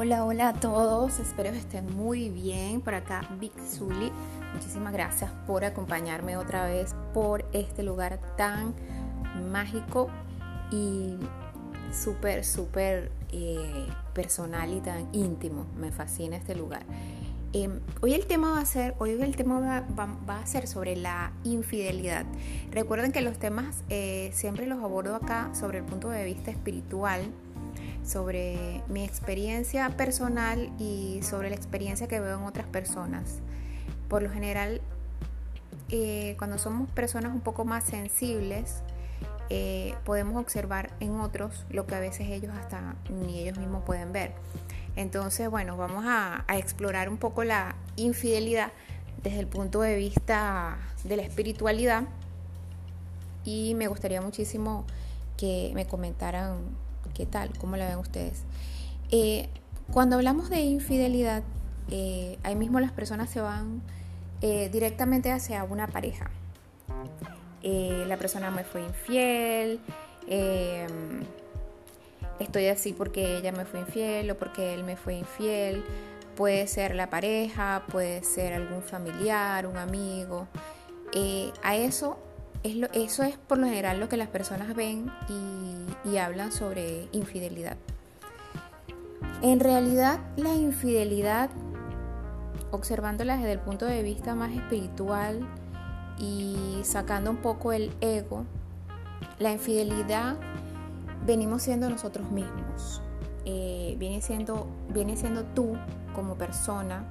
Hola, hola a todos, espero que estén muy bien. Por acá, Big Zully. Muchísimas gracias por acompañarme otra vez por este lugar tan mágico y súper, súper eh, personal y tan íntimo. Me fascina este lugar. Em, hoy el tema va a ser, hoy el tema va, a ser sobre la infidelidad. Recuerden que los temas eh, siempre los abordo acá sobre el punto de vista espiritual sobre mi experiencia personal y sobre la experiencia que veo en otras personas. Por lo general, eh, cuando somos personas un poco más sensibles, eh, podemos observar en otros lo que a veces ellos hasta ni ellos mismos pueden ver. Entonces, bueno, vamos a, a explorar un poco la infidelidad desde el punto de vista de la espiritualidad y me gustaría muchísimo que me comentaran ¿Qué tal? ¿Cómo la ven ustedes? Eh, cuando hablamos de infidelidad, eh, ahí mismo las personas se van eh, directamente hacia una pareja. la persona me fue infiel, estoy así porque ella me fue infiel o porque él me fue infiel. Puede ser la pareja, puede ser algún familiar, un amigo. a eso eso es por lo general lo que las personas ven y, hablan sobre infidelidad. En realidad la infidelidad, observándola desde el punto de vista más espiritual y sacando un poco el ego, la infidelidad venimos siendo nosotros mismos. Eh, viene, siendo, viene siendo tú como persona,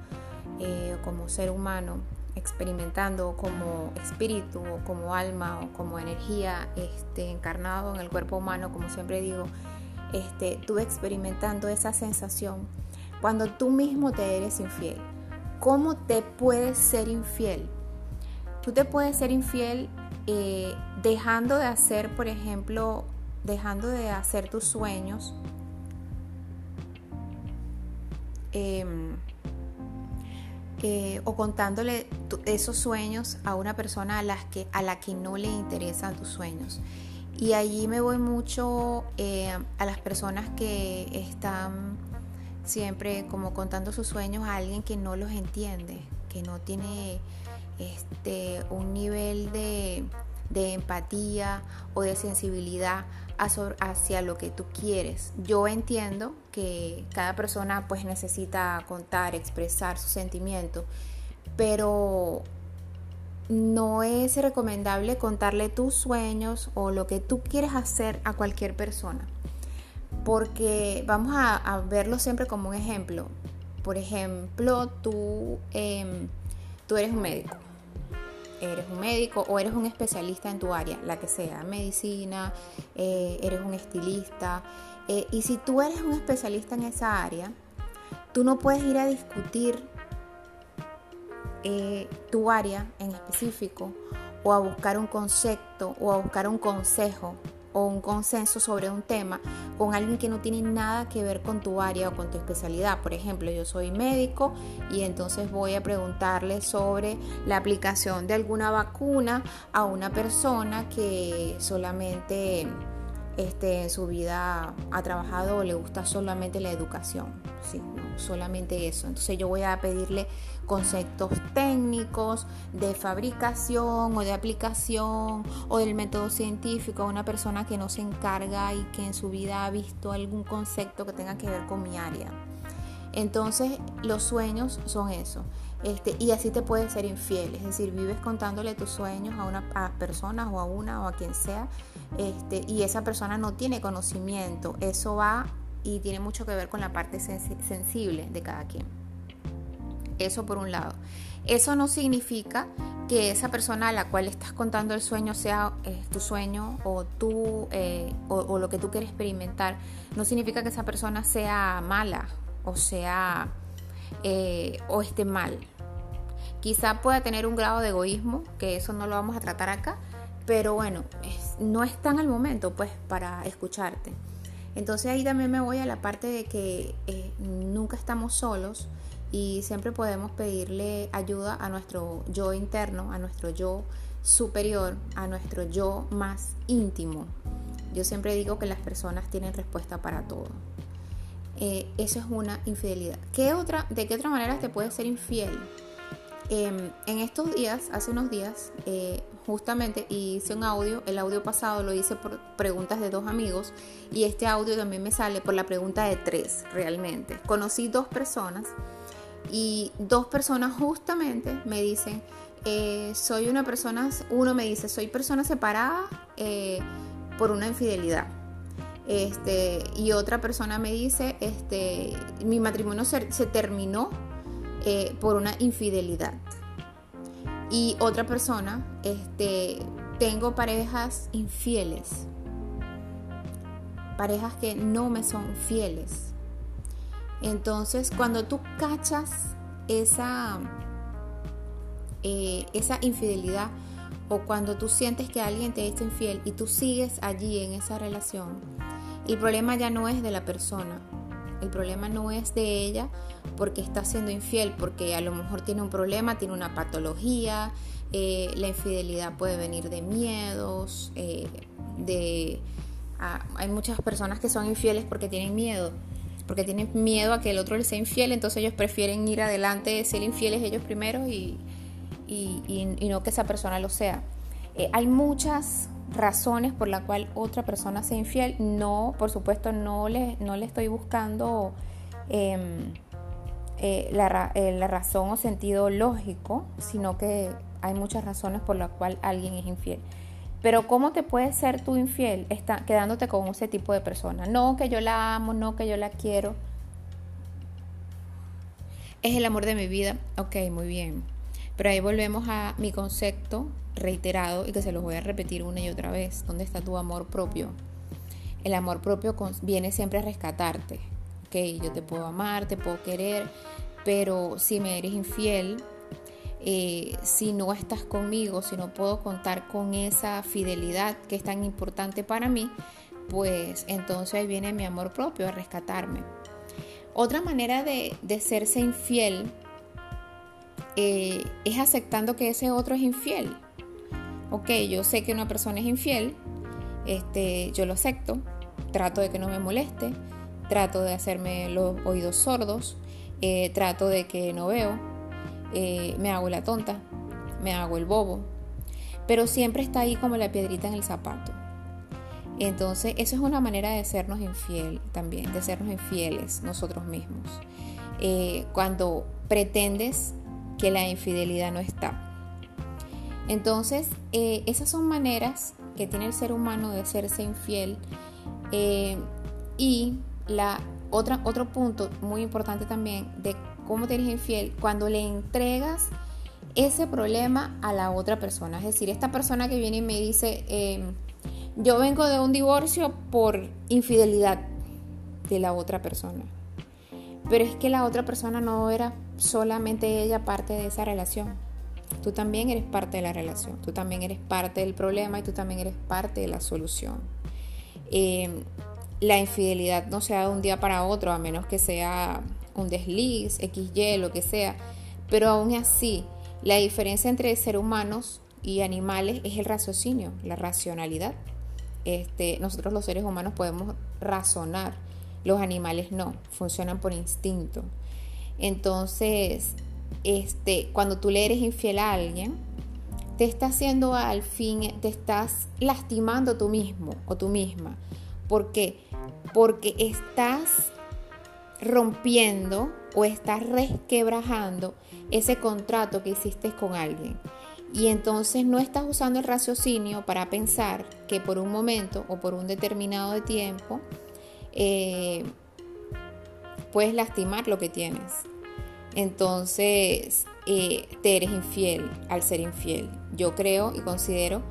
eh, como ser humano, experimentando como espíritu o como alma o como energía este, encarnado en el cuerpo humano, como siempre digo, este, tú experimentando esa sensación cuando tú mismo te eres infiel. ¿Cómo te puedes ser infiel? Tú te puedes ser infiel eh, dejando de hacer, por ejemplo, dejando de hacer tus sueños. O contándole esos sueños a una persona a, las que, a la que no le interesan tus sueños. Y allí me voy mucho eh, a las personas que están siempre como contando sus sueños a alguien que no los entiende, que no tiene este, un nivel de, de empatía o de sensibilidad hacia lo que tú quieres. Yo entiendo que cada persona pues necesita contar, expresar su sentimiento, pero no es recomendable contarle tus sueños o lo que tú quieres hacer a cualquier persona, porque vamos a, verlo siempre como un ejemplo. Por ejemplo, tú, em, tú eres un médico eres un médico o eres un especialista en tu área, la que sea, medicina, eh, eres un estilista. Eh, y si tú eres un especialista en esa área, tú no puedes ir a discutir eh, tu área en específico o a buscar un concepto o a buscar un consejo o un consenso sobre un tema con alguien que no tiene nada que ver con tu área o con tu especialidad. Por ejemplo, yo soy médico y entonces voy a preguntarle sobre la aplicación de alguna vacuna a una persona que solamente este, en su vida ha trabajado o le gusta solamente la educación. Sí, solamente eso. Entonces yo voy a pedirle conceptos técnicos de fabricación o de aplicación o del método científico a una persona que no se encarga y que en su vida ha visto algún concepto que tenga que ver con mi área. Entonces los sueños son eso. Este, y así te puedes ser infiel, es decir, vives contándole tus sueños a una a personas o a una o a quien sea, este, y esa persona no tiene conocimiento. Eso va y tiene mucho que ver con la parte sensible de cada quien. Eso por un lado. Eso no significa que esa persona a la cual estás contando el sueño sea eh, tu sueño o, tú, eh, o, lo que tú quieres experimentar. No significa que esa persona sea mala o sea eh, o esté mal. Quizá pueda tener un grado de egoísmo, que eso no lo vamos a tratar acá, pero bueno, no es tan al momento pues para escucharte. Entonces ahí también me voy a la parte de que nunca estamos solos y siempre podemos pedirle ayuda a nuestro yo interno, a nuestro yo superior, a nuestro yo más íntimo. Yo siempre digo que las personas tienen respuesta para todo. eh, eso es una infidelidad. ¿Qué otra, ¿De qué otra manera te puedes ser infiel? Em, en estos días, hace unos días, eh, justamente hice un audio, el audio pasado lo hice por preguntas de dos amigos y este audio también me sale por la pregunta de tres realmente. Conocí dos personas y dos personas justamente me dicen, eh, soy una persona, uno me dice, soy persona separada eh, por una infidelidad. Este, y otra persona me dice, este, mi matrimonio se, terminó eh, por una infidelidad. Y otra persona, este, tengo parejas infieles, parejas que no me son fieles. Entonces, cuando tú cachas esa, eh, esa infidelidad o cuando tú sientes que alguien te es infiel y tú sigues allí en esa relación, el problema ya no es de la persona, el problema no es de ella porque está siendo infiel, porque a lo mejor tiene un problema, tiene una patología, eh, la infidelidad puede venir de miedos, eh, de... Ah, hay muchas personas que son infieles porque tienen miedo, porque tienen miedo a que el otro les sea infiel, entonces ellos prefieren ir adelante, ser infieles ellos primero y, y, no que esa persona lo sea. Eh, hay muchas razones por la cual otra persona sea infiel. No, por supuesto, no le, no le estoy buscando em, eh, la, eh, la, razón o sentido lógico, sino que hay muchas razones por las cuales alguien es infiel. Pero ¿cómo te puedes ser tú infiel está, quedándote con ese tipo de persona? No que yo la amo, no que yo la quiero. Es el amor de mi vida. Ok, muy bien. Pero ahí volvemos a mi concepto reiterado y que se los voy a repetir una y otra vez. ¿Dónde está tu amor propio? El amor propio viene siempre a rescatarte. Ok, yo te puedo amar, te puedo querer, pero si me eres infiel, eh, si no estás conmigo, si no puedo contar con esa fidelidad que es tan importante para mí, pues entonces viene mi amor propio a rescatarme. Otra manera de, de serse infiel eh, es aceptando que ese otro es infiel. Ok, yo sé que una persona es infiel, este, yo lo acepto, trato de que no me moleste, trato de hacerme los oídos sordos, eh, trato de que no veo, eh, me hago la tonta, me hago el bobo, pero siempre está ahí como la piedrita en el zapato. Entonces, eso es una manera de sernos infiel también, de sernos infieles nosotros mismos. cuando pretendes que la infidelidad no está. Entonces, eh, esas son maneras que tiene el ser humano de hacerse infiel. Eh, y la otra, otro punto muy importante también de cómo te eres infiel, cuando le entregas ese problema a la otra persona. Es decir, esta persona que viene y me dice, em, yo vengo de un divorcio por infidelidad de la otra persona. Pero es que la otra persona no era solamente ella parte de esa relación. Tú también eres parte de la relación, tú también eres parte del problema y tú también eres parte de la solución. Em, la infidelidad no se da de un día para otro, a menos que sea un desliz, XY, lo que sea. Pero aún así, la diferencia entre seres humanos y animales es el raciocinio, la racionalidad. Este, nosotros los seres humanos podemos razonar, los animales no, funcionan por instinto. Entonces, este, cuando tú le eres infiel a alguien, te está haciendo al fin, te estás lastimando tú mismo o tú misma. ¿Por qué? Porque estás rompiendo o estás resquebrajando ese contrato que hiciste con alguien. Y entonces no estás usando el raciocinio para pensar que por un momento o por un determinado tiempo eh, puedes lastimar lo que tienes. Entonces, eh, te eres infiel al ser infiel. Yo creo y considero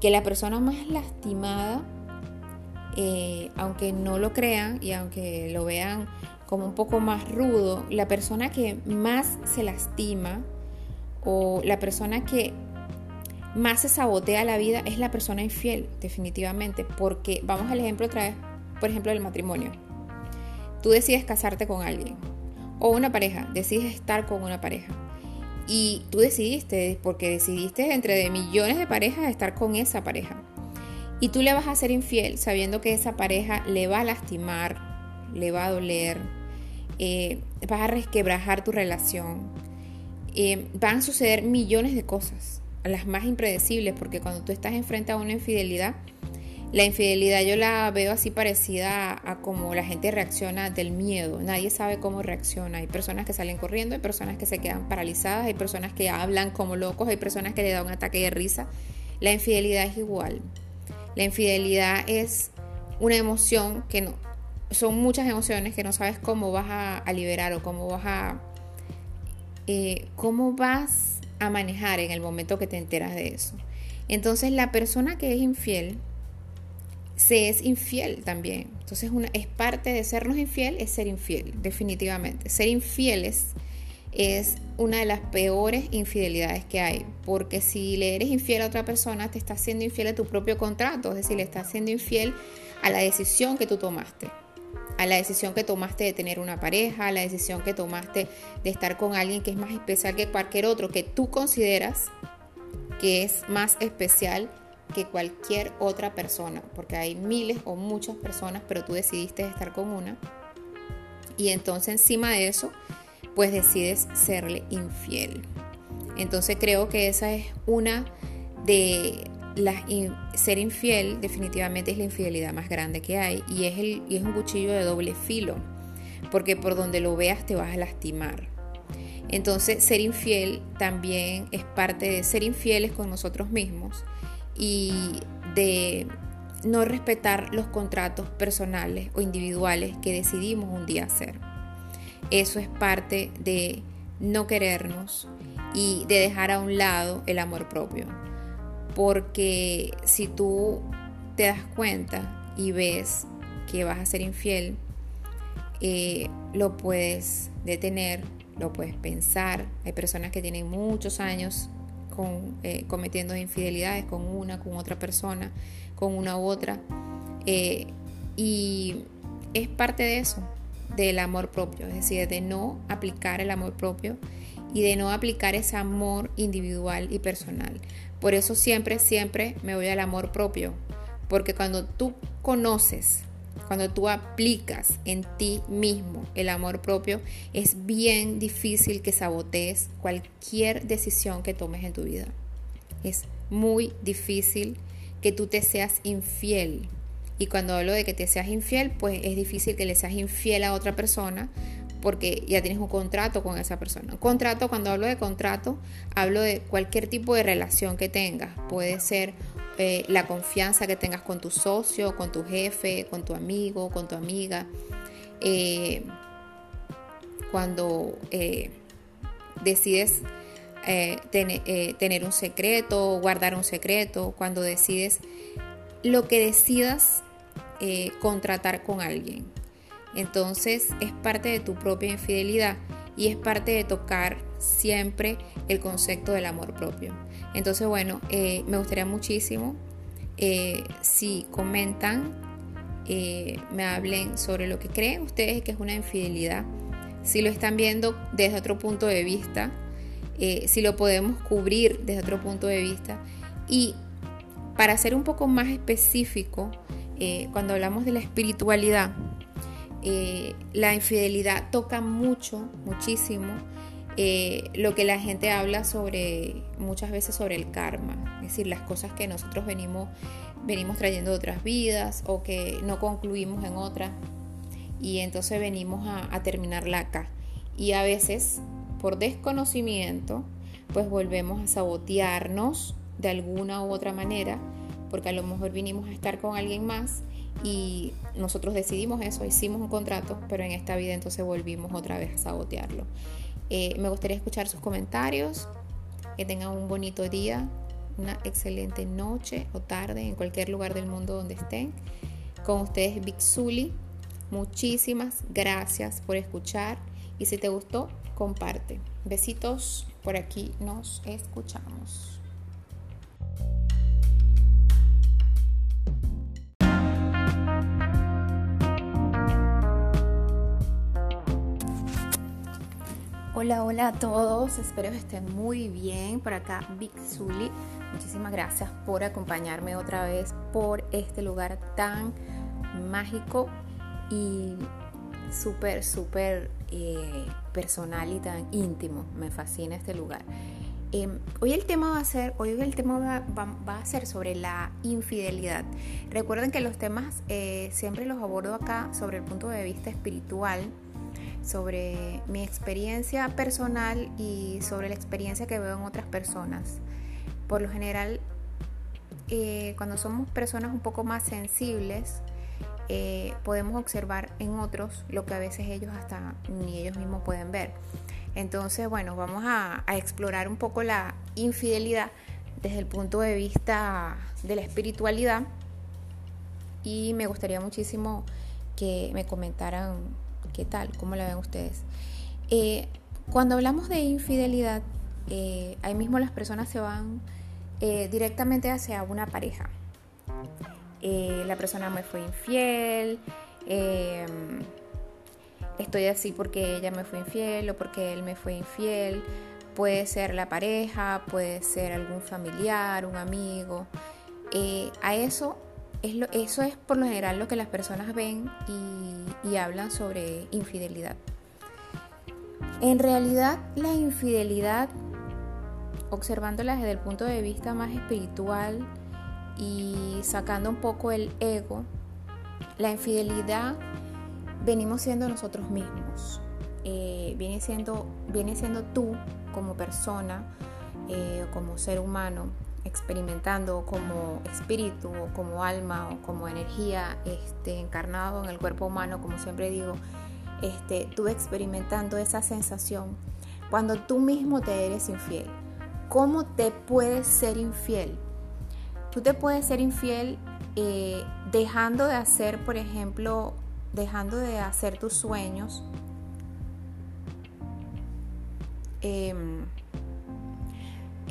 que la persona más lastimada, eh, aunque no lo crean y aunque lo vean como un poco más rudo, la persona que más se lastima o la persona que más se sabotea la vida es la persona infiel, definitivamente, porque vamos al ejemplo otra vez, por ejemplo, del matrimonio. Tú decides casarte con alguien o una pareja, decides estar con una pareja. Y tú decidiste, porque decidiste entre millones de parejas estar con esa pareja. Y tú le vas a ser infiel sabiendo que esa pareja le va a lastimar, le va a doler, eh, vas a resquebrajar tu relación, eh, van a suceder millones de cosas, las más impredecibles, porque cuando tú estás enfrente a una infidelidad, la infidelidad yo la veo así parecida a, a cómo la gente reacciona del miedo. Nadie sabe cómo reacciona. Hay personas que salen corriendo, hay personas que se quedan paralizadas, hay personas que hablan como locos, hay personas que le dan un ataque de risa. La infidelidad es igual. La infidelidad es una emoción que no, son muchas emociones que no sabes cómo vas a, liberar o cómo vas a, eh, cómo vas a manejar en el momento que te enteras de eso. Entonces la persona que es infiel se es infiel también. Entonces una, es parte de sernos infiel, es ser infiel, definitivamente. Ser infieles es una de las peores infidelidades que hay, porque si le eres infiel a otra persona, te estás siendo infiel a tu propio contrato, es decir, le estás siendo infiel a la decisión que tú tomaste, a la decisión que tomaste de tener una pareja, a la decisión que tomaste de estar con alguien que es más especial que cualquier otro, que tú consideras que es más especial que cualquier otra persona, porque hay miles o muchas personas, pero tú decidiste estar con una. Y entonces encima de eso, pues decides serle infiel. Entonces creo que esa es una de las... Ser infiel definitivamente es la infidelidad más grande que hay y es, el, y es un cuchillo de doble filo, porque por donde lo veas te vas a lastimar. Entonces ser infiel también es parte de ser infieles con nosotros mismos y de no respetar los contratos personales o individuales que decidimos un día hacer. Eso es parte de no querernos y de dejar a un lado el amor propio. Porque si tú te das cuenta y ves que vas a ser infiel, eh, lo puedes detener, lo puedes pensar. Hay personas que tienen muchos años eh, cometiendo infidelidades con una, con otra persona, con una u otra. Eh, y es parte de eso del amor propio, es decir, de no aplicar el amor propio y de no aplicar ese amor individual y personal. Por eso siempre, siempre me voy al amor propio, porque cuando tú conoces, cuando tú aplicas en ti mismo el amor propio, es bien difícil que sabotees cualquier decisión que tomes en tu vida. Es muy difícil que tú te seas infiel y cuando hablo de que te seas infiel, pues es difícil que le seas infiel a otra persona porque ya tienes un contrato con esa persona. Un contrato, cuando hablo de contrato, hablo de cualquier tipo de relación que tengas. Puede ser eh, la confianza que tengas con tu socio, con tu jefe, con tu amigo, con tu amiga. Eh, cuando eh, decides tener un secreto, guardar un secreto, cuando decides lo que decidas contratar con alguien. Entonces es parte de tu propia infidelidad y es parte de tocar siempre el concepto del amor propio. Entonces, bueno, eh, me gustaría muchísimo eh, si comentan, me hablen sobre lo que creen ustedes que es una infidelidad, si lo están viendo desde otro punto de vista, si lo podemos cubrir desde otro punto de vista. Y para ser un poco más específico, eh, cuando hablamos de la espiritualidad, eh, la infidelidad toca mucho, muchísimo eh, lo que la gente habla sobre, muchas veces sobre el karma, es decir, las cosas que nosotros venimos, venimos trayendo de otras vidas o que no concluimos en otras y entonces venimos a, a terminarla acá. Y a veces, por desconocimiento, pues volvemos a sabotearnos de alguna u otra manera porque a lo mejor vinimos a estar con alguien más y nosotros decidimos eso, hicimos un contrato, pero en esta vida entonces volvimos otra vez a sabotearlo. Eh, me gustaría escuchar sus comentarios, que tengan un bonito día, una excelente noche o tarde en cualquier lugar del mundo donde estén. Con ustedes, Big Zully. Muchísimas gracias por escuchar y si te gustó, comparte. Besitos, por aquí nos escuchamos. Hola, hola a todos, espero que estén muy bien. Por acá, Big Zully. Muchísimas gracias por acompañarme otra vez por este lugar tan mágico y súper, súper eh, personal y tan íntimo. Me fascina este lugar. Em, hoy el tema va a ser, hoy el tema va, a ser sobre la infidelidad. Recuerden que los temas eh, siempre los abordo acá sobre el punto de vista espiritual, sobre mi experiencia personal y sobre la experiencia que veo en otras personas. Por lo general, eh, cuando somos personas un poco más sensibles, eh, podemos observar en otros lo que a veces ellos hasta ni ellos mismos pueden ver. Entonces, bueno, vamos a, explorar un poco la infidelidad desde el punto de vista de la espiritualidad y me gustaría muchísimo que me comentaran qué tal, cómo la ven ustedes. Eh, cuando hablamos de infidelidad, eh, ahí mismo las personas se van directamente hacia una pareja. Eh, la persona me fue infiel, estoy así porque ella me fue infiel o porque él me fue infiel. Puede ser la pareja, puede ser algún familiar, un amigo. Eh, a eso eso es por lo general lo que las personas ven y, y hablan sobre infidelidad. En realidad la infidelidad, observándola desde el punto de vista más espiritual, y sacando un poco el ego, la infidelidad venimos siendo nosotros mismos. Eh, viene, siendo, viene siendo tú como persona, eh, como ser humano, experimentando como espíritu o como alma o como energía este, encarnado en el cuerpo humano, como siempre digo, este, tú experimentando esa sensación cuando tú mismo te eres infiel. ¿Cómo te puedes ser infiel? Tú te puedes ser infiel eh, dejando de hacer, por ejemplo, dejando de hacer tus sueños. Em,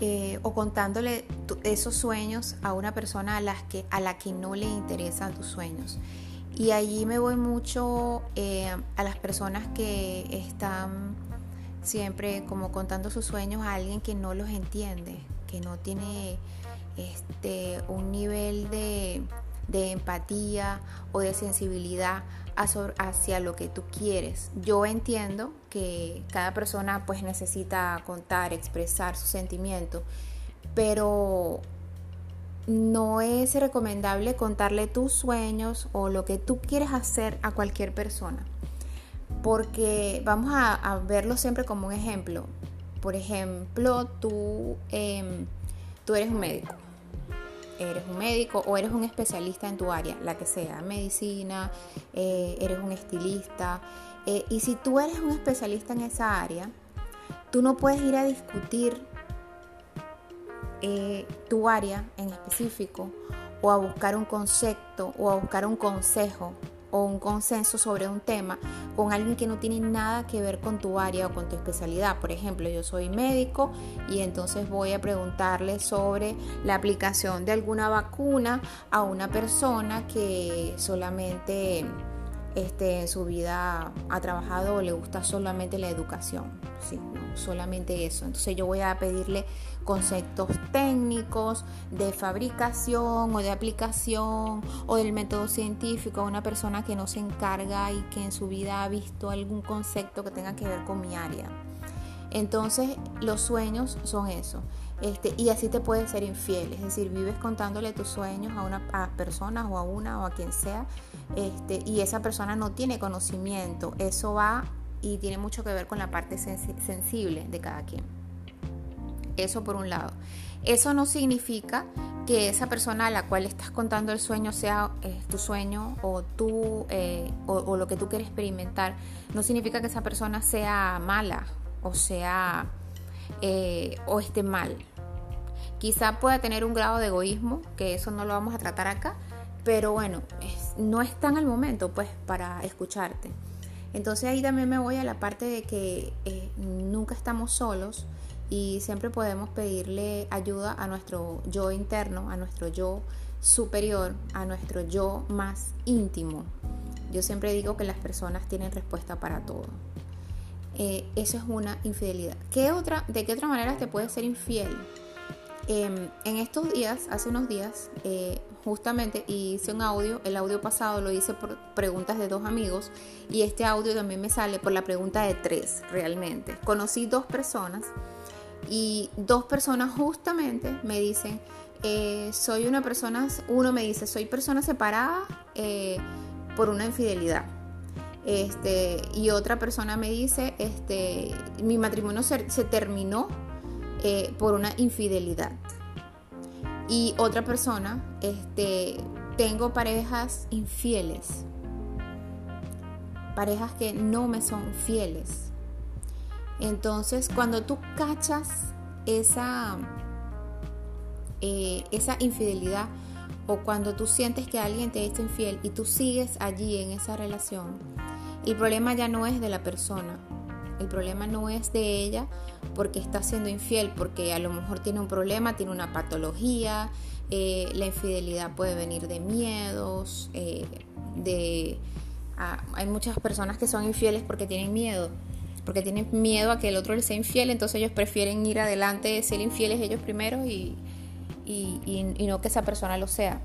eh, o contándole esos sueños a una persona a, las que, a la que no le interesan tus sueños. Y allí me voy mucho eh, a las personas que están siempre como contando sus sueños a alguien que no los entiende, que no tiene este, un nivel de, empatía o de sensibilidad hacia lo que tú quieres. Yo entiendo que cada persona pues necesita contar, expresar su sentimiento, pero no es recomendable contarle tus sueños o lo que tú quieres hacer a cualquier persona, porque vamos a, verlo siempre como un ejemplo. Por ejemplo, tú, em, tú eres un médico eres un médico o eres un especialista en tu área, la que sea, medicina, eh, eres un estilista. Eh, y si tú eres un especialista en esa área, tú no puedes ir a discutir eh, tu área en específico o a buscar un concepto o a buscar un consejo o un consenso sobre un tema con alguien que no tiene nada que ver con tu área o con tu especialidad. Por ejemplo, yo soy médico y entonces voy a preguntarle sobre la aplicación de alguna vacuna a una persona que solamente este, en su vida ha trabajado o le gusta solamente la educación. Sí, solamente eso. Entonces yo voy a pedirle conceptos técnicos de fabricación o de aplicación o del método científico a una persona que no se encarga y que en su vida ha visto algún concepto que tenga que ver con mi área. Entonces los sueños son eso. Este, y así te puedes ser infiel, es decir, vives contándole tus sueños a una a personas o a una o a quien sea, este, y esa persona no tiene conocimiento. Eso va y tiene mucho que ver con la parte sensible de cada quien. Eso por un lado. Eso no significa que esa persona a la cual estás contando el sueño sea eh, tu sueño o, tú, eh, o, lo que tú quieres experimentar. No significa que esa persona sea mala o sea eh, o esté mal. Quizá pueda tener un grado de egoísmo, que eso no lo vamos a tratar acá, pero bueno, no está en el momento pues para escucharte. Entonces ahí también me voy a la parte de que eh, nunca estamos solos y siempre podemos pedirle ayuda a nuestro yo interno, a nuestro yo superior, a nuestro yo más íntimo. Yo siempre digo que las personas tienen respuesta para todo. Eh, eso es una infidelidad. ¿Qué otra, ¿De qué otra manera te puedes ser infiel? Em, en estos días, hace unos días, eh, justamente hice un audio, el audio pasado lo hice por preguntas de dos amigos y este audio también me sale por la pregunta de tres realmente. Conocí dos personas y dos personas justamente me dicen, eh, soy una persona, uno me dice, soy persona separada eh, por una infidelidad. Este, y otra persona me dice, este, mi matrimonio se terminó por una infidelidad. Y otra persona, este, tengo parejas infieles, parejas que no me son fieles. Entonces, cuando tú cachas esa, eh, esa infidelidad o cuando tú sientes que alguien te es infiel y tú sigues allí en esa relación, el problema ya no es de la persona, el problema no es de ella porque está siendo infiel, porque a lo mejor tiene un problema, tiene una patología, eh, la infidelidad puede venir de miedos, eh, de... Ah, hay muchas personas que son infieles porque tienen miedo, porque tienen miedo a que el otro les sea infiel, entonces ellos prefieren ir adelante, ser infieles ellos primero y, no que esa persona lo sea.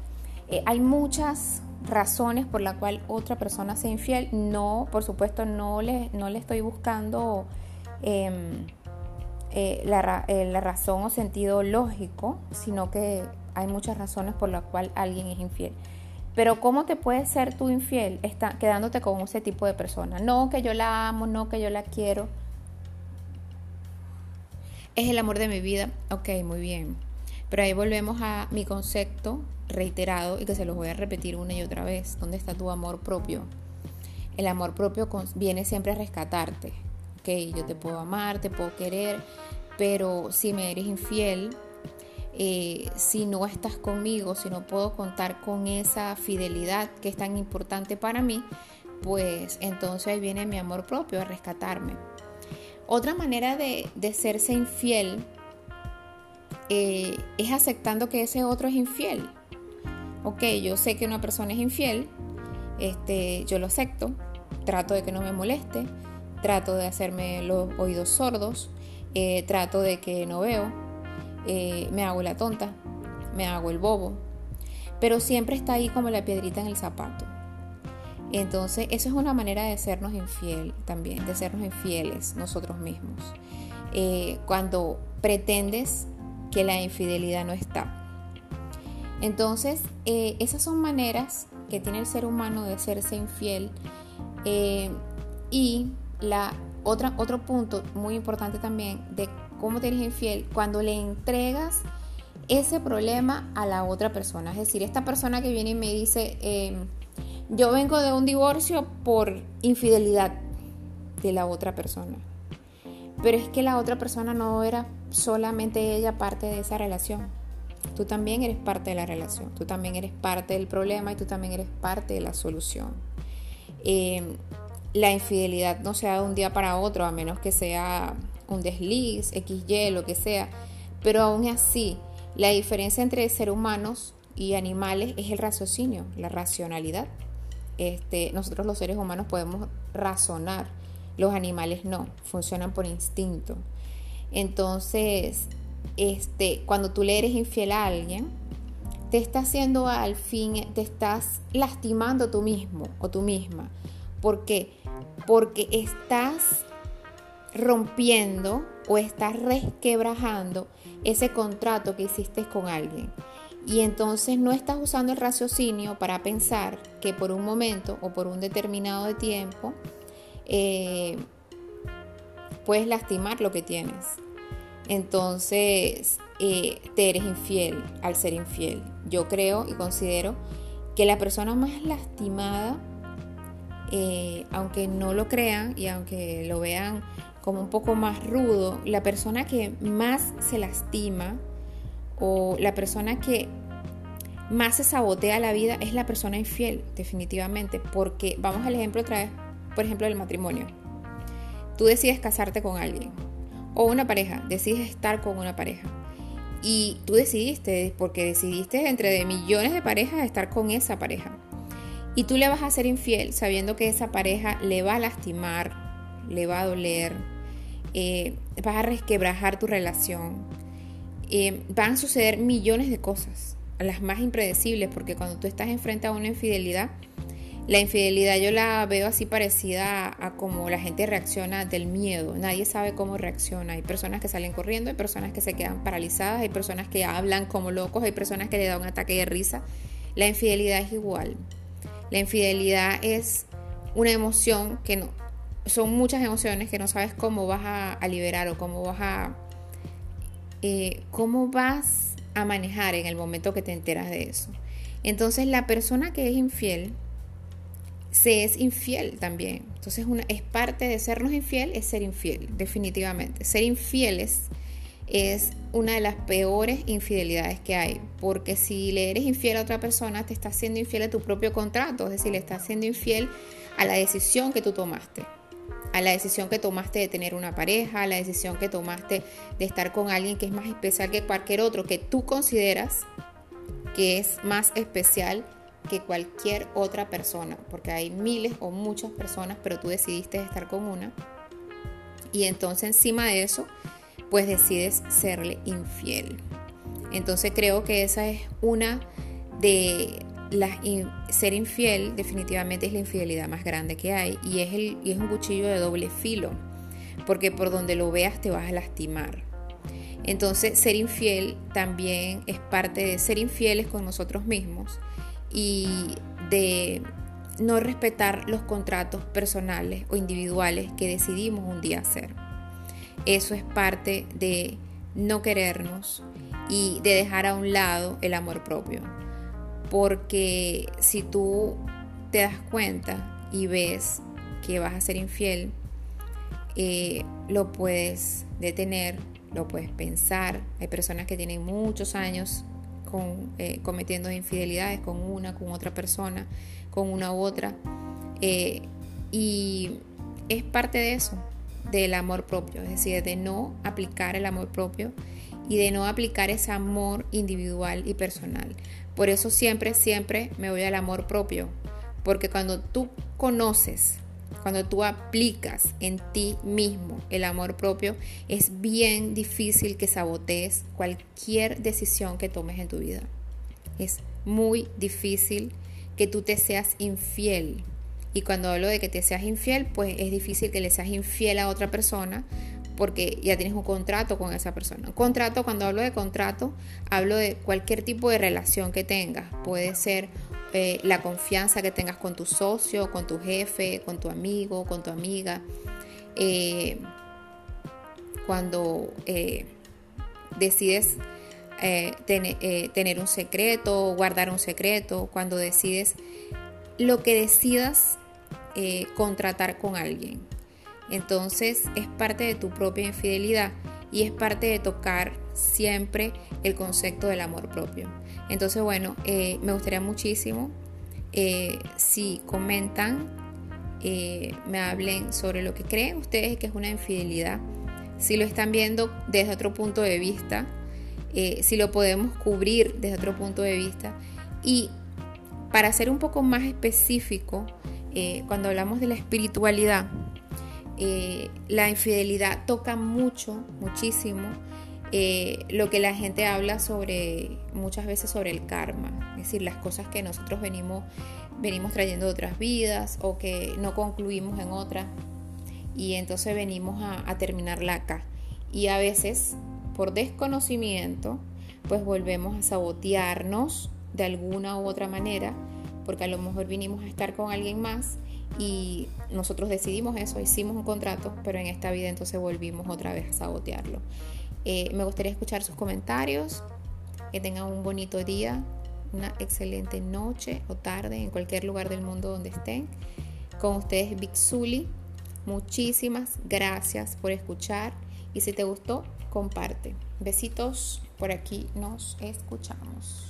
Eh, hay muchas razones por la cual otra persona sea infiel. No, por supuesto, no le, no le estoy buscando em, eh, la, eh, la, razón o sentido lógico, sino que hay muchas razones por las cuales alguien es infiel. Pero ¿cómo te puedes ser tú infiel está, quedándote con ese tipo de persona? No que yo la amo, no que yo la quiero. Es el amor de mi vida. Ok, muy bien. Pero ahí volvemos a mi concepto reiterado y que se los voy a repetir una y otra vez. ¿Dónde está tu amor propio? El amor propio viene siempre a rescatarte. Ok, yo te puedo amar, te puedo querer, pero si me eres infiel, eh, si no estás conmigo, si no puedo contar con esa fidelidad que es tan importante para mí, pues entonces viene mi amor propio a rescatarme. Otra manera de, de serse infiel eh, es aceptando que ese otro es infiel. Ok, yo sé que una persona es infiel, este, yo lo acepto, trato de que no me moleste, trato de hacerme los oídos sordos, eh, trato de que no veo, eh, me hago la tonta, me hago el bobo, pero siempre está ahí como la piedrita en el zapato. Entonces, eso es una manera de sernos infiel también, de sernos infieles nosotros mismos. cuando pretendes que la infidelidad no está. Entonces, eh, esas son maneras que tiene el ser humano de hacerse infiel. Eh, y la otra, otro punto muy importante también de cómo te eres infiel, cuando le entregas ese problema a la otra persona. Es decir, esta persona que viene y me dice, em, yo vengo de un divorcio por infidelidad de la otra persona. Pero es que la otra persona no era solamente ella parte de esa relación. Tú también eres parte de la relación, tú también eres parte del problema y tú también eres parte de la solución. Em, la infidelidad no se da de un día para otro, a menos que sea un desliz, XY, lo que sea. Pero aún así, la diferencia entre seres humanos y animales es el raciocinio, la racionalidad. Este, nosotros los seres humanos podemos razonar, los animales no, funcionan por instinto. Entonces, este, cuando tú le eres infiel a alguien, te está haciendo al fin, te estás lastimando tú mismo o tú misma. ¿Por qué? Porque estás rompiendo o estás resquebrajando ese contrato que hiciste con alguien. Y entonces no estás usando el raciocinio para pensar que por un momento o por un determinado tiempo eh, puedes lastimar lo que tienes. Entonces, eh, te eres infiel al ser infiel. Yo creo y considero que la persona más lastimada, eh, aunque no lo crean y aunque lo vean como un poco más rudo, la persona que más se lastima o la persona que más se sabotea la vida es la persona infiel, definitivamente, porque vamos al ejemplo otra vez, por ejemplo, del matrimonio. Tú decides casarte con alguien o una pareja, decides estar con una pareja. Y tú decidiste, porque decidiste entre de millones de parejas estar con esa pareja. Y tú le vas a ser infiel sabiendo que esa pareja le va a lastimar, le va a doler, eh, vas a resquebrajar tu relación. eh, van a suceder millones de cosas, las más impredecibles, porque cuando tú estás enfrente a una infidelidad, la infidelidad yo la veo así parecida a, cómo la gente reacciona del miedo. Nadie sabe cómo reacciona. Hay personas que salen corriendo, hay personas que se quedan paralizadas, hay personas que hablan como locos, hay personas que le dan un ataque de risa. La infidelidad es igual. La infidelidad es una emoción que no, son muchas emociones que no sabes cómo vas a, liberar o cómo vas a, eh, cómo vas a manejar en el momento que te enteras de eso. Entonces la persona que es infiel se es infiel también. Entonces es parte de sernos infiel, es ser infiel, definitivamente. Ser infieles es una de las peores infidelidades que hay, porque si le eres infiel a otra persona, te estás siendo infiel a tu propio contrato, es decir, le estás siendo infiel a la decisión que tú tomaste, a la decisión que tomaste de tener una pareja, a la decisión que tomaste de estar con alguien que es más especial que cualquier otro, que tú consideras que es más especial que cualquier otra persona, porque hay miles o muchas personas, pero tú decidiste estar con una. Y entonces encima de eso, pues decides serle infiel. Entonces creo que esa es una de las ser infiel definitivamente es la infidelidad más grande que hay y es el y es un cuchillo de doble filo, porque por donde lo veas te vas a lastimar. Entonces, ser infiel también es parte de ser infieles con nosotros mismos y de no respetar los contratos personales o individuales que decidimos un día hacer. Eso es parte de no querernos y de dejar a un lado el amor propio. Porque si tú te das cuenta y ves que vas a ser infiel, eh, lo puedes detener, lo puedes pensar. Hay personas que tienen muchos años eh, cometiendo infidelidades con una, con otra persona, con una u otra. Eh, y es parte de eso, del amor propio, es decir, de no aplicar el amor propio y de no aplicar ese amor individual y personal. Por eso siempre, siempre me voy al amor propio, porque cuando tú conoces cuando tú aplicas en ti mismo el amor propio, es bien difícil que sabotees cualquier decisión que tomes en tu vida. Es muy difícil que tú te seas infiel. Y cuando hablo de que te seas infiel, pues es difícil que le seas infiel a otra persona porque ya tienes un contrato con esa persona. Un contrato, cuando hablo de contrato, hablo de cualquier tipo de relación que tengas. Puede ser eh, la confianza que tengas con tu socio, con tu jefe, con tu amigo, con tu amiga. Eh, cuando eh, decides tener un secreto, guardar un secreto, cuando decides lo que decidas contratar con alguien. Entonces es parte de tu propia infidelidad y es parte de tocar siempre el concepto del amor propio. Entonces, bueno, eh, me gustaría muchísimo eh, si comentan, eh, me hablen sobre lo que creen ustedes que es una infidelidad, si lo están viendo desde otro punto de vista, si lo podemos cubrir desde otro punto de vista. Y para ser un poco más específico, cuando hablamos de la espiritualidad, la infidelidad toca mucho, muchísimo eh, lo que la gente habla sobre muchas veces sobre el karma, es decir, las cosas que nosotros venimos, venimos trayendo de otras vidas o que no concluimos en otras y entonces venimos a, a terminarla acá. Y a veces, por desconocimiento, pues volvemos a sabotearnos de alguna u otra manera, porque a lo mejor vinimos a estar con alguien más y nosotros decidimos eso, hicimos un contrato, pero en esta vida entonces volvimos otra vez a sabotearlo. Eh, me gustaría escuchar sus comentarios. Que tengan un bonito día, una excelente noche o tarde en cualquier lugar del mundo donde estén. Con ustedes, Big Zully. Muchísimas gracias por escuchar y si te gustó, comparte. Besitos, por aquí nos escuchamos.